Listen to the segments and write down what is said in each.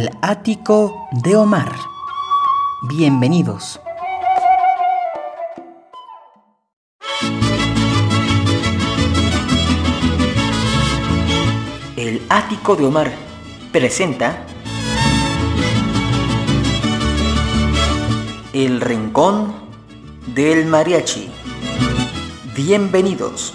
El ático de Omar. Bienvenidos. El ático de Omar presenta El rincón del mariachi. Bienvenidos.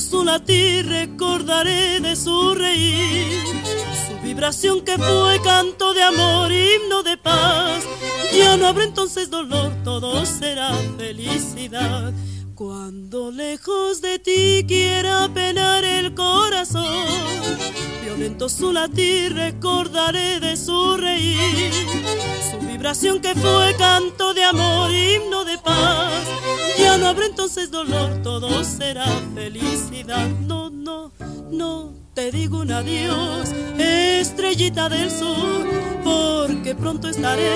Su latir recordaré de su reír, su vibración que fue canto de amor, himno de paz. Ya no habrá entonces dolor, todo será felicidad. Cuando lejos de ti quiera penar el corazón, violento su latir recordaré de su reír, su vibración que fue canto de amor, himno de paz. Ya no habrá entonces dolor, todo será felicidad. No, no, no te digo un adiós, estrellita del sur, porque pronto estaré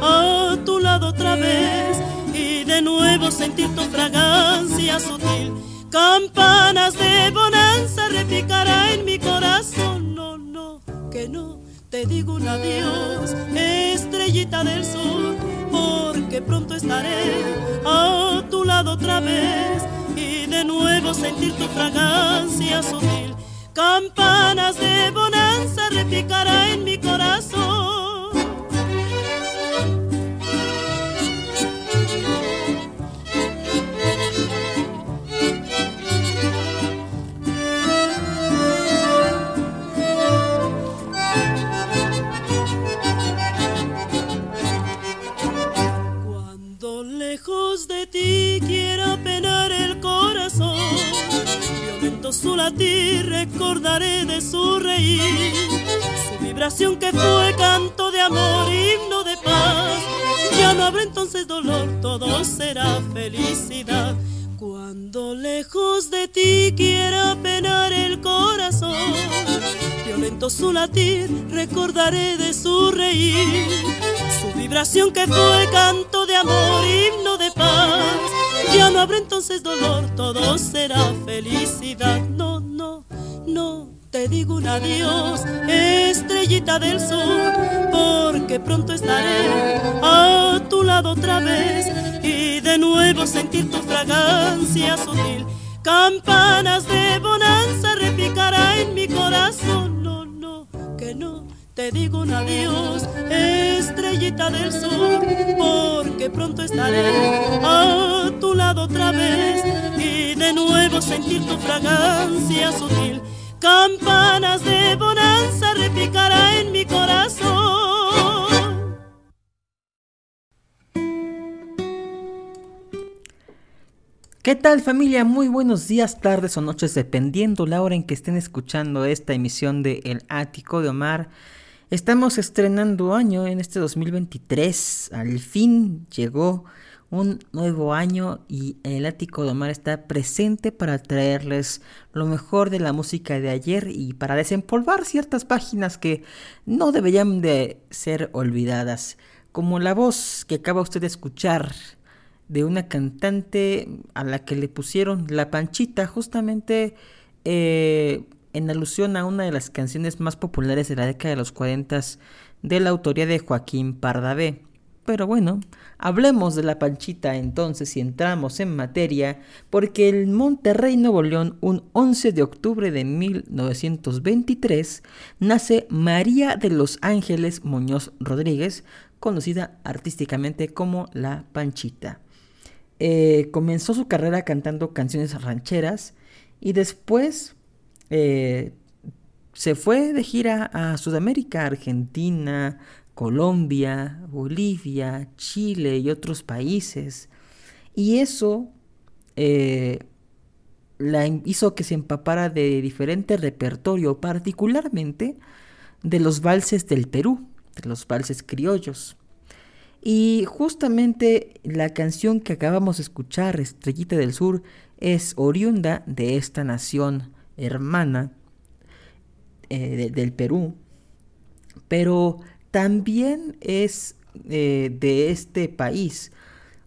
a tu lado otra vez y de nuevo sentir tu fragancia sutil. Campanas de bonanza repicará en mi corazón. No, no, que no te digo un adiós, estrellita del sur, porque pronto estaré a tu lado otra vez y de nuevo sentir tu fragancia sutil. Campanas de bonanza repicará en mi corazón. Su latir recordaré de su reír, su vibración que fue canto de amor, himno de paz. Ya no habrá entonces dolor, todo será felicidad. Cuando lejos de ti quiera penar el corazón, violento su latir, recordaré de su reír, su vibración que fue canto de amor, himno de paz. Ya no habrá entonces dolor, todo será felicidad. No, no, no te digo un adiós, estrellita del sur, porque pronto estaré a tu lado otra vez y de nuevo sentir tu fragancia sutil. Campanas de bonanza repicará en mi corazón. No, no, que no te digo un adiós, estrellita del sur, porque pronto estaré a tu lado otra vez y de nuevo sentir tu fragancia sutil. Campanas de bonanza repicará en mi corazón. ¿Qué tal familia? Muy buenos días, tardes o noches, dependiendo la hora en que estén escuchando esta emisión de El Ático de Omar. Estamos estrenando año en este 2023. Al fin llegó un nuevo año y el ático de Omar está presente para traerles lo mejor de la música de ayer y para desempolvar ciertas páginas que no deberían de ser olvidadas. Como la voz que acaba usted de escuchar de una cantante a la que le pusieron la panchita justamente eh, en alusión a una de las canciones más populares de la década de los 40 de la autoría de Joaquín Pardavé. Pero bueno, hablemos de la panchita entonces y entramos en materia, porque en Monterrey, Nuevo León, un 11 de octubre de 1923, nace María de los Ángeles Muñoz Rodríguez, conocida artísticamente como La Panchita. Eh, comenzó su carrera cantando canciones rancheras y después eh, se fue de gira a Sudamérica, Argentina, Colombia, Bolivia, Chile y otros países. Y eso, eh, la hizo que se empapara de diferente repertorio, particularmente de los valses del Perú, de los valses criollos. Y justamente la canción que acabamos de escuchar, Estrellita del Sur, es oriunda de esta nación hermana eh, del Perú, pero también es eh, de este país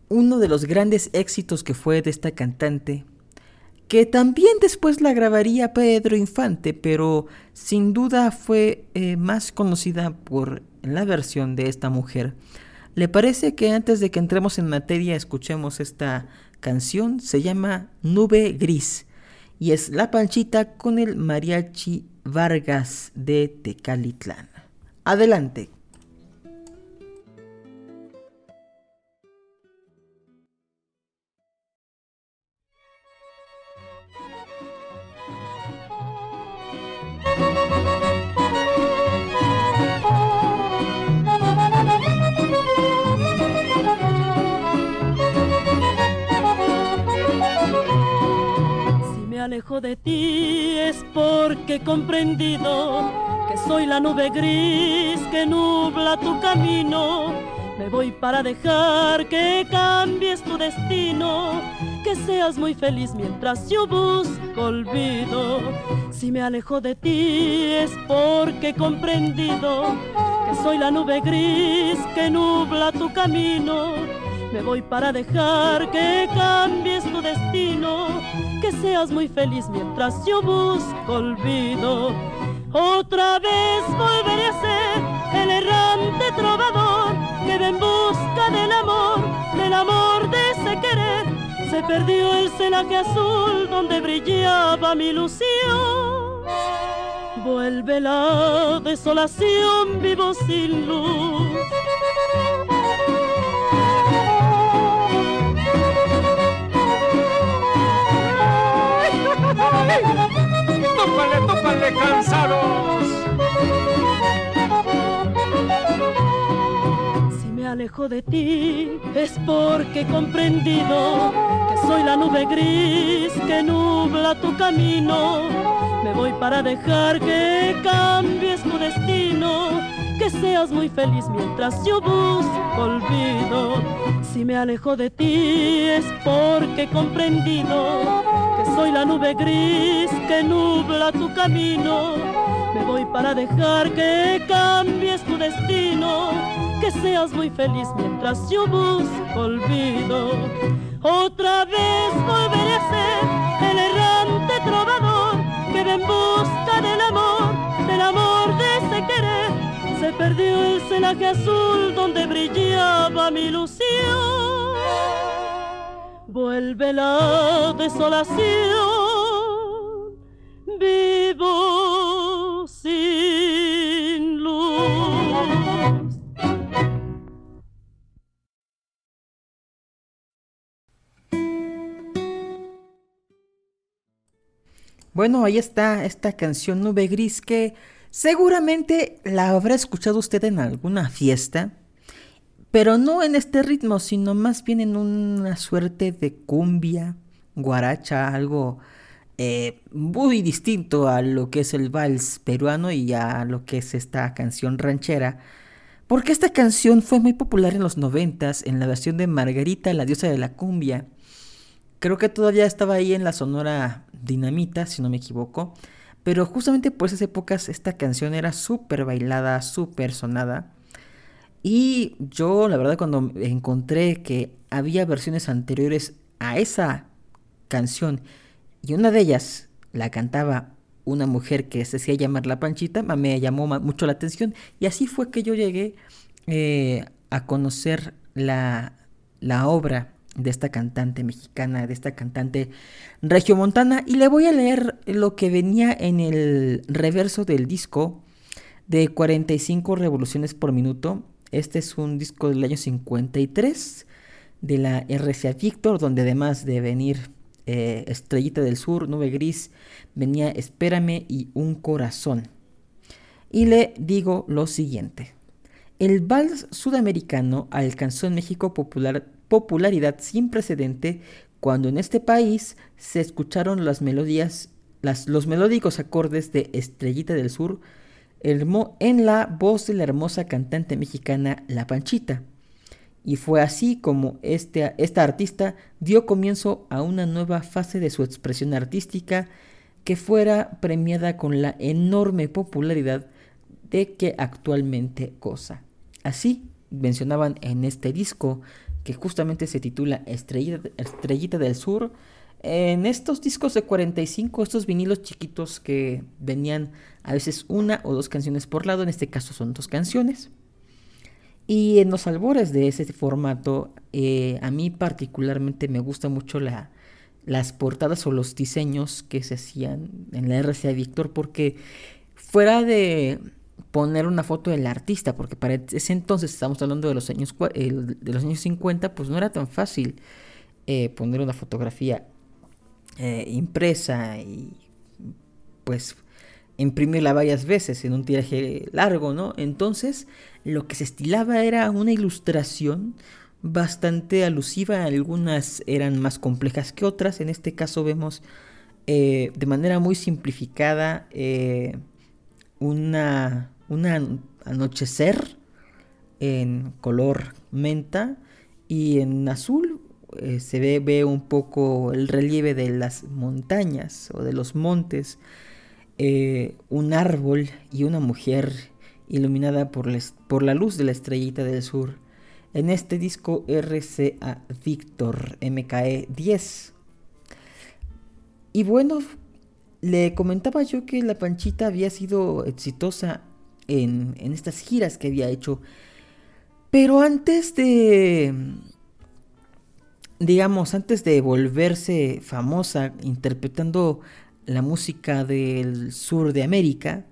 uno de los grandes éxitos que fue de esta cantante que también después la grabaría Pedro Infante, pero sin duda fue eh, más conocida por la versión de esta mujer. ¿Le parece que antes de que entremos en materia escuchemos esta canción? Se llama Nube Gris y es La Panchita con el mariachi Vargas de Tecalitlán. Adelante. Alejo de ti es porque he comprendido que soy la nube gris que nubla tu camino. Me voy para dejar que cambies tu destino, que seas muy feliz mientras yo busco olvido. Si me alejo de ti es porque he comprendido que soy la nube gris que nubla tu camino me voy para dejar que cambies tu destino, que seas muy feliz mientras yo busco olvido. Otra vez volveré a ser el errante trovador que va en busca del amor, del amor de ese querer. Se perdió el celaje azul donde brillaba mi ilusión. Vuelve la desolación, vivo sin luz. Tópale, tópale, cansados. Si me alejo de ti es porque he comprendido que soy la nube gris que nubla tu camino. Me voy para dejar que cambies tu destino, que seas muy feliz mientras yo busco olvido. Si me alejo de ti es porque he comprendido soy la nube gris que nubla tu camino. Me voy para dejar que cambies tu destino, que seas muy feliz mientras yo busco olvido. Otra vez volveré a ser el errante trovador que va en busca del amor, del amor de ese querer. Se perdió el celaje azul donde brillaba mi ilusión vuelve la desolación, vivo sin luz. Bueno, ahí está esta canción Nube Gris que seguramente la habrá escuchado usted en alguna fiesta pero no en este ritmo, sino más bien en una suerte de cumbia, guaracha, algo eh, muy distinto a lo que es el vals peruano y a lo que es esta canción ranchera. Porque esta canción fue muy popular en los noventas en la versión de Margarita, la diosa de la cumbia. Creo que todavía estaba ahí en la sonora dinamita, si no me equivoco. Pero justamente por esas épocas esta canción era súper bailada, súper sonada. Y yo, la verdad, cuando encontré que había versiones anteriores a esa canción y una de ellas la cantaba una mujer que se hacía llamar La Panchita, me llamó mucho la atención. Y así fue que yo llegué eh, a conocer la, la obra de esta cantante mexicana, de esta cantante regiomontana. Y le voy a leer lo que venía en el reverso del disco de 45 revoluciones por minuto este es un disco del año 53 de la RCA Victor, donde además de venir eh, Estrellita del Sur, Nube Gris, venía Espérame y Un Corazón. Y le digo lo siguiente. El vals sudamericano alcanzó en México popularidad sin precedente cuando en este país se escucharon las melodías, los melódicos acordes de Estrellita del Sur en la voz de la hermosa cantante mexicana La Panchita. Y fue así como este, esta artista dio comienzo a una nueva fase de su expresión artística que fuera premiada con la enorme popularidad de que actualmente goza. Así mencionaban en este disco que justamente se titula Estrellita, Estrellita del Sur, en estos discos de 45, estos vinilos chiquitos que venían a veces una o dos canciones por lado, en este caso son dos canciones. Y en los albores de ese formato, eh, a mí particularmente me gusta mucho la, las portadas o los diseños que se hacían en la RCA Víctor, porque fuera de poner una foto del artista, porque para ese entonces estamos hablando de los años, de los años 50, pues no era tan fácil eh, poner una fotografía eh, impresa y pues imprimirla varias veces en un tiraje largo, ¿no? Entonces lo que se estilaba era una ilustración bastante alusiva, algunas eran más complejas que otras, en este caso vemos eh, de manera muy simplificada eh, una, anochecer en color menta y en azul eh, se ve, un poco el relieve de las montañas o de los montes, eh, un árbol y una mujer iluminada por, por la luz de la estrellita del sur. En este disco RCA Victor MKE 10. Y bueno, le comentaba yo que la Panchita había sido exitosa en, en estas giras que había hecho. Pero antes de, digamos, antes de volverse famosa interpretando la música del sur de América,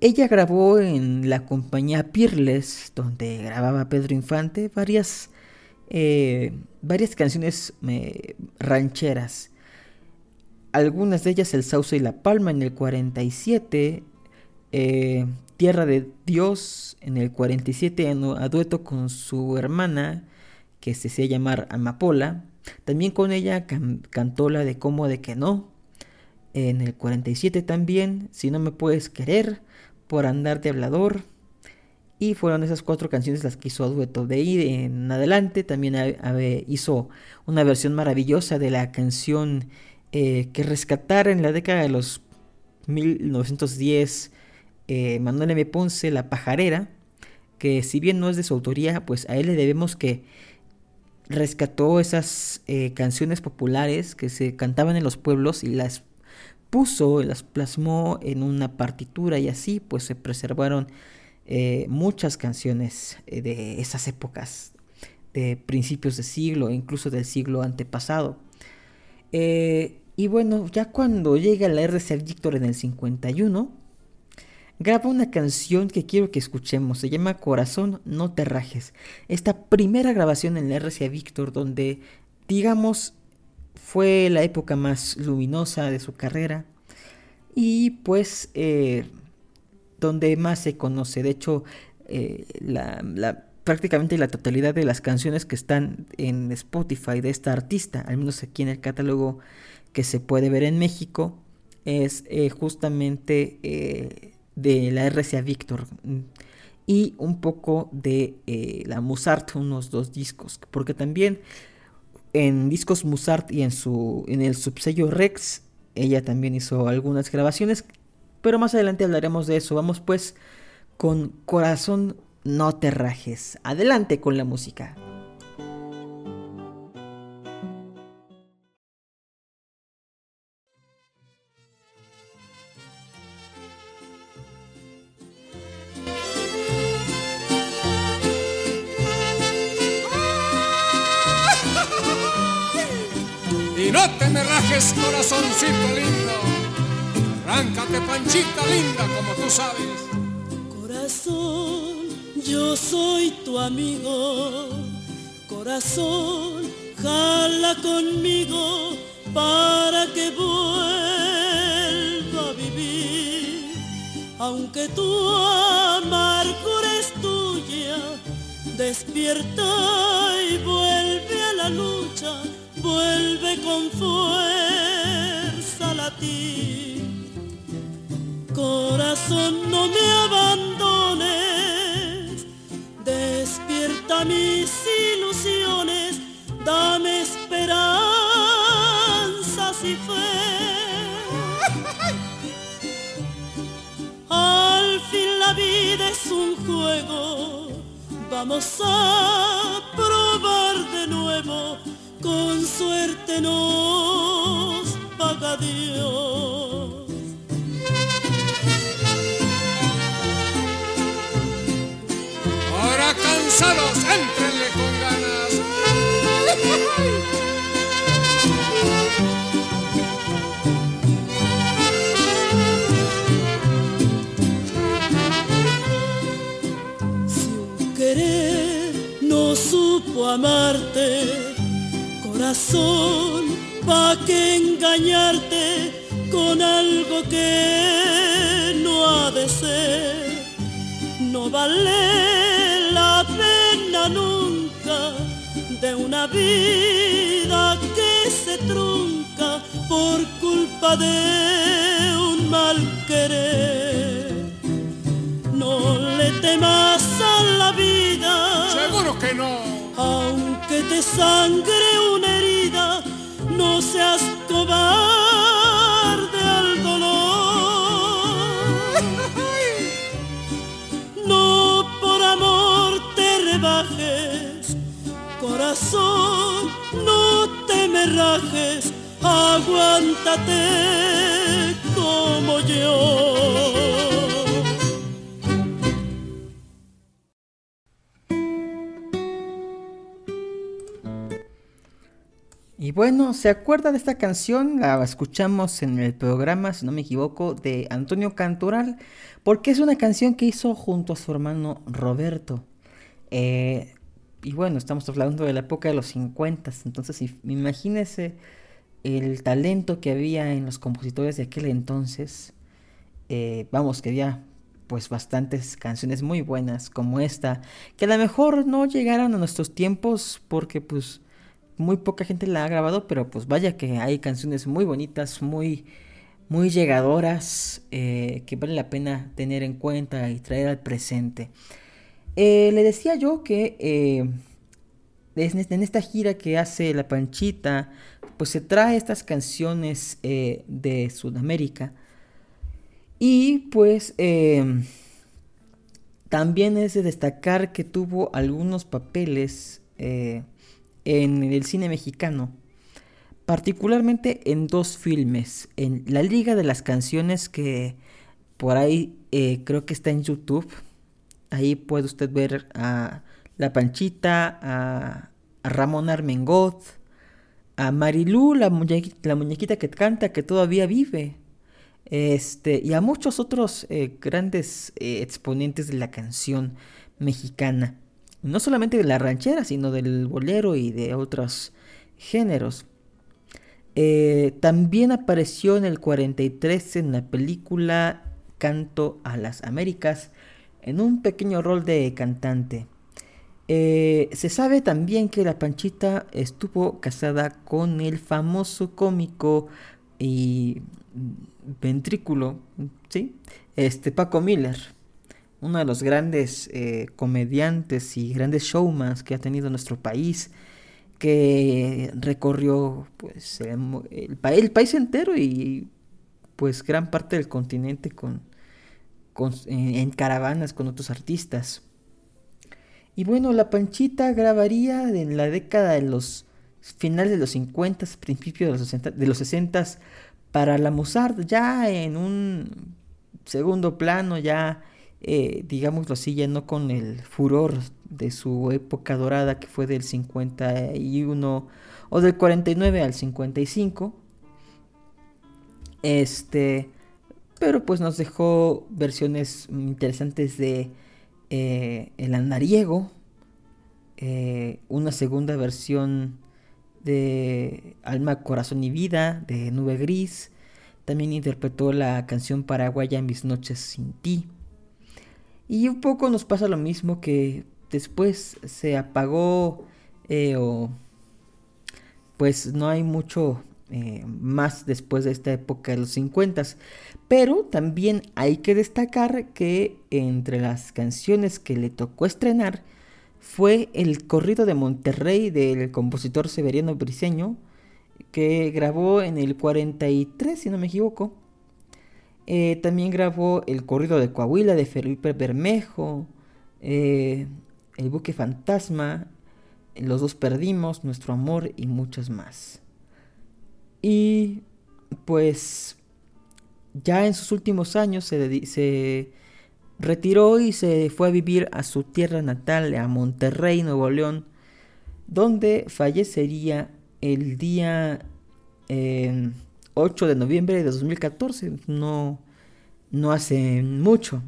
ella grabó en la compañía Peerless, donde grababa Pedro Infante, varias, eh, varias canciones eh, rancheras. Algunas de ellas El Sauce y la Palma en el 47, eh, Tierra de Dios en el 47 a dueto con su hermana que se hacía llamar Amapola. También con ella cantó la de Cómo de que no. En el 47 también, Si no me puedes querer, Por andar de hablador. Y fueron esas cuatro canciones las que hizo a dueto. De ahí en adelante también hizo una versión maravillosa de la canción eh, que rescatara en la década de los 1910 eh, Manuel M. Ponce, La Pajarera, que si bien no es de su autoría, pues a él le debemos que rescató esas eh, canciones populares que se cantaban en los pueblos y las puso, las plasmó en una partitura y así pues se preservaron eh, muchas canciones eh, de esas épocas, de principios de siglo, incluso del siglo antepasado. y bueno, ya cuando llega la RCA Victor en el 51, graba una canción que quiero que escuchemos. Se llama Corazón, no te rajes. Esta primera grabación en la RCA Victor, donde, digamos, fue la época más luminosa de su carrera. Y pues, eh, donde más se conoce. De hecho, eh, la, prácticamente la totalidad de las canciones que están en Spotify de esta artista, al menos aquí en el catálogo que se puede ver en México, es eh, justamente de la RCA Victor mm, y un poco de eh, la Musart, unos dos discos, porque también en discos Musart y en, su, en el subsello Rex, ella también hizo algunas grabaciones, pero más adelante hablaremos de eso. Vamos pues con Corazón no te rajes. Adelante con la música. Corazoncito lindo. Arráncate, panchita linda, como tú sabes. Corazón, yo soy tu amigo. Corazón, jala conmigo para que vuelva a vivir. Aunque tu amargura es tuya, despierta y vuelve a la lucha, vuelve con fuerza Corazón, no me abandones, despierta mis ilusiones, dame esperanza si fue. Al fin la vida es un juego, vamos a probar de nuevo. Con suerte nos paga Dios. Ahora cansados, entrenle con ganas. Si un querer no supo amarte, corazón, pa' que engañarte con algo que no ha de ser. No vale la pena nunca de una vida que se trunca por culpa de un mal querer. No le temas a la vida. Seguro que no. Aunque te sangre una herida, no seas cobarde al dolor. No por amor te rebajes, corazón, no te me rajes, aguántate como yo. Bueno, ¿se acuerda de esta canción? La escuchamos en el programa, si no me equivoco, de Antonio Cantoral, porque es una canción que hizo junto a su hermano Roberto. Eh, y bueno, estamos hablando de la época de los 50, entonces imagínese el talento que había en los compositores de aquel entonces. Eh, vamos, que había pues bastantes canciones muy buenas como esta, que a lo mejor no llegaron a nuestros tiempos porque pues muy poca gente la ha grabado, pero pues vaya que hay canciones muy bonitas, muy, muy llegadoras, eh, que vale la pena tener en cuenta y traer al presente. Eh, le decía yo que eh, en esta gira que hace La Panchita, pues se trae estas canciones de Sudamérica. Y pues también es de destacar que tuvo algunos papeles en el cine mexicano, particularmente en dos filmes, en La Liga de las Canciones que por ahí eh, creo que está en YouTube, ahí puede usted ver a La Panchita, a, Ramón Armengot, a Marilú, la, muñequita que canta, que todavía vive, este, y a muchos otros eh, grandes eh, exponentes de la canción mexicana no solamente de la ranchera, sino del bolero y de otros géneros. Eh, también apareció en el 43 en la película Canto a las Américas, en un pequeño rol de cantante. Eh, se sabe también que la Panchita estuvo casada con el famoso cómico y ventrículo, ¿sí? Este Paco Miller uno de los grandes eh, comediantes y grandes showmans que ha tenido nuestro país, que recorrió pues el, país entero y pues gran parte del continente con, en, caravanas con otros artistas. Y bueno, La Panchita grabaría en la década de los finales de los 50, principios de los 60, de los 60 para la Mozart, ya en un segundo plano, ya eh, digámoslo así, ya no con el furor de su época dorada que fue del 51 o del 49 al 55. Este, pero pues nos dejó versiones interesantes de eh, El Andariego, eh, una segunda versión de Alma, Corazón y Vida de Nube Gris. También interpretó la canción paraguaya Mis noches sin ti. Y un poco nos pasa lo mismo que después se apagó eh, o pues no hay mucho eh, más después de esta época de los 50. Pero también hay que destacar que entre las canciones que le tocó estrenar fue el corrido de Monterrey del compositor Severiano Briseño, que grabó en el 43, si no me equivoco. Eh, también grabó el corrido de Coahuila de Felipe Bermejo, eh, El buque fantasma, Los dos perdimos, Nuestro amor y muchas más. Y pues ya en sus últimos años se, se, retiró y se fue a vivir a su tierra natal, a Monterrey, Nuevo León, donde fallecería el día 8 eh, de noviembre de 2014, no, no hace mucho,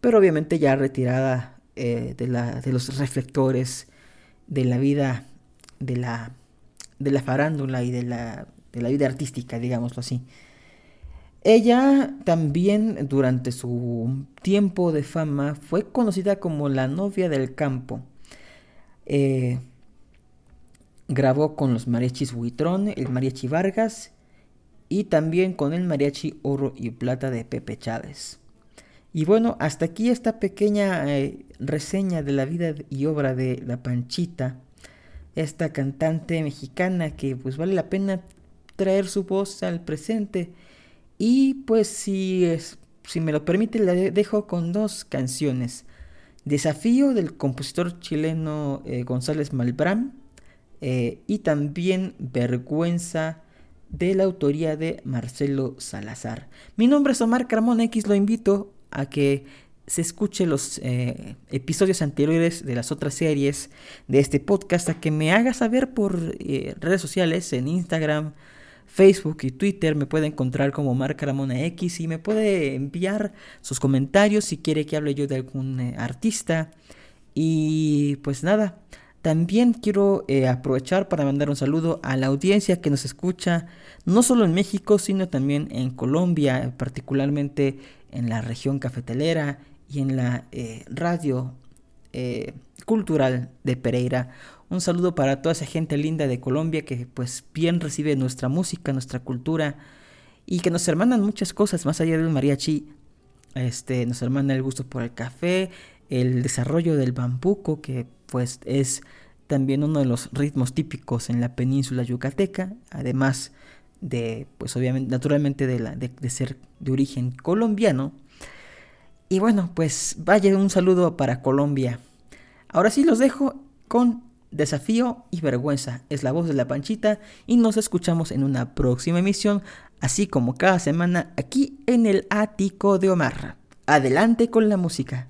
pero obviamente ya retirada eh, de, la, de los reflectores de la vida de la, de la farándula y de la, de la vida artística, digámoslo así. Ella también durante su tiempo de fama fue conocida como la novia del campo. Eh, grabó con los mariachis Buitrón, el mariachi Vargas y también con el mariachi Oro y Plata de Pepe Chávez. Y bueno, hasta aquí esta pequeña eh, reseña de la vida y obra de La Panchita, esta cantante mexicana que pues vale la pena traer su voz al presente y pues si, es, si me lo permite, la dejo con dos canciones. Desafío del compositor chileno eh, González Malbrán eh, y también Vergüenza de la autoría de Marcelo Salazar. Mi nombre es Omar Carmona X, lo invito a que se escuche los eh, episodios anteriores de las otras series de este podcast, a que me haga saber por redes sociales, en Instagram, Facebook y Twitter me puede encontrar como Marca Ramona X y me puede enviar sus comentarios si quiere que hable yo de algún eh, artista. Y pues nada, también quiero eh, aprovechar para mandar un saludo a la audiencia que nos escucha, no solo en México, sino también en Colombia, particularmente en la región cafetelera y en la eh, radio cultural de Pereira. Un saludo para toda esa gente linda de Colombia que pues bien recibe nuestra música, nuestra cultura y que nos hermanan muchas cosas más allá del mariachi. Este, nos hermana el gusto por el café, el desarrollo del bambuco que pues es también uno de los ritmos típicos en la península yucateca, además de pues obviamente naturalmente de, la, de ser de origen colombiano. Y bueno, pues vaya un saludo para Colombia. Ahora sí los dejo con Desafío y Vergüenza es la voz de la Panchita y nos escuchamos en una próxima emisión, así como cada semana aquí en el ático de Omar. Adelante con la música.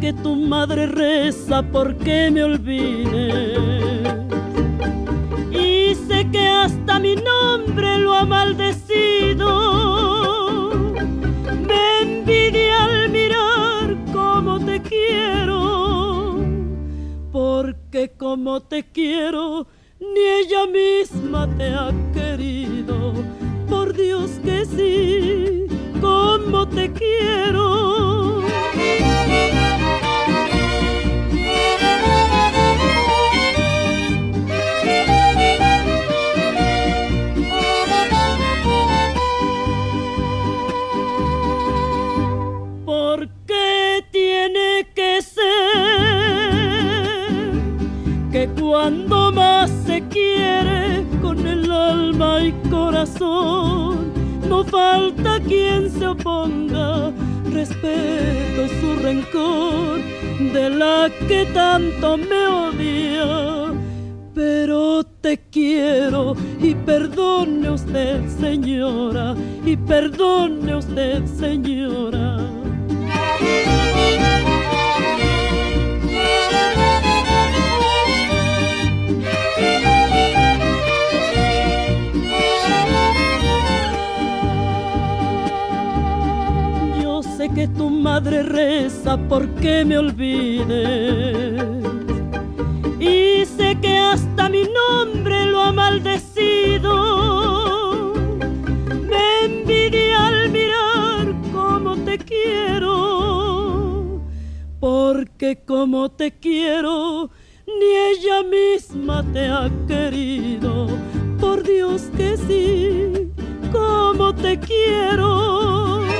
Que tu madre reza porque me olvide. Y sé que hasta mi nombre lo ha maldecido. Me envidia al mirar cómo te quiero. Porque como te quiero, ni ella misma te ha querido. Por Dios que sí, como te quiero. Se respeto su rencor de la que tanto me odia. Pero te quiero y perdone usted, señora, y perdone madre reza porque me olvide. Y sé que hasta mi nombre lo ha maldecido. Me envidia al mirar cómo te quiero. Porque como te quiero, ni ella misma te ha querido. Por Dios que sí, como te quiero.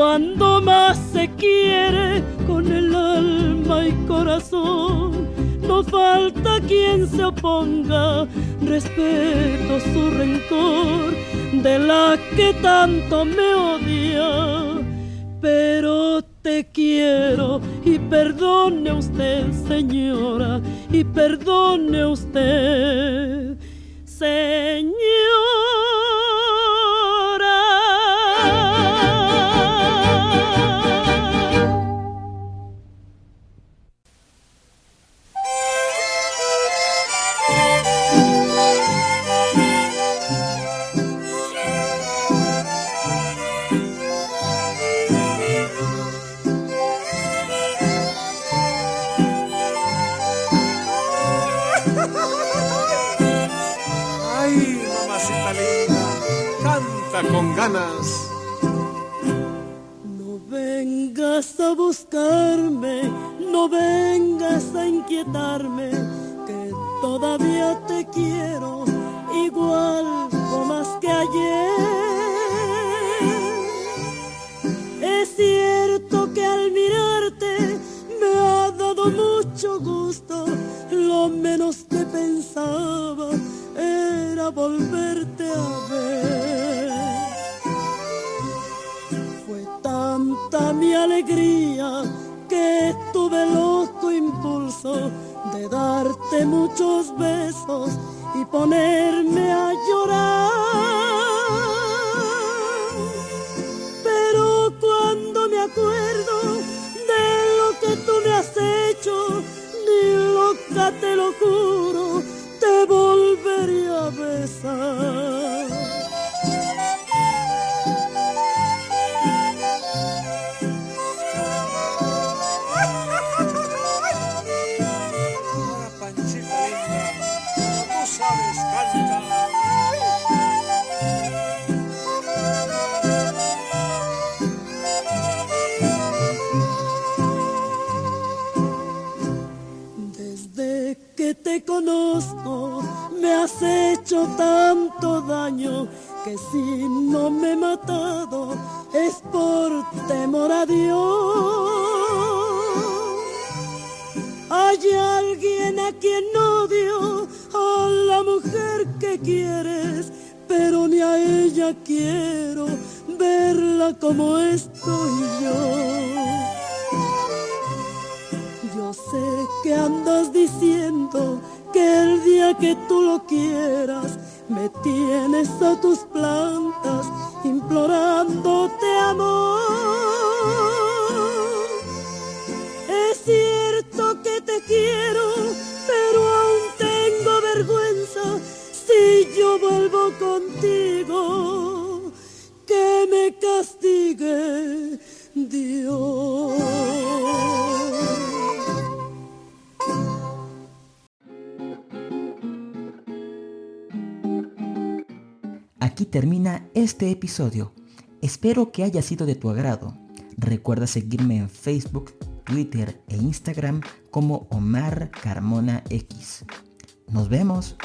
Cuando más se quiere con el alma y corazón, no falta quien se oponga, respeto su rencor de la que tanto me odia. Pero te quiero y perdone usted, señora, y perdone usted, señora. Con ganas. No vengas a buscarme, no vengas a inquietarme, que todavía te quiero igual o más que ayer. Es cierto que al mirarte me ha dado mucho gusto, lo menos que pensaba era volverte a ver. Mi alegría que tuve loco impulso de darte muchos besos y ponerme a llorar. Pero cuando me acuerdo de lo que tú me has hecho, ni loca te lo juro, te volveré a besar. Que el día que tú lo quieras, me tienes a tus plantas implorándote amor. Es cierto que te quiero, pero aún tengo vergüenza si yo vuelvo contigo. Que me castigue Dios. Termina este episodio. Espero que haya sido de tu agrado. Recuerda seguirme en Facebook, Twitter e Instagram como Omar Carmona X. Nos vemos.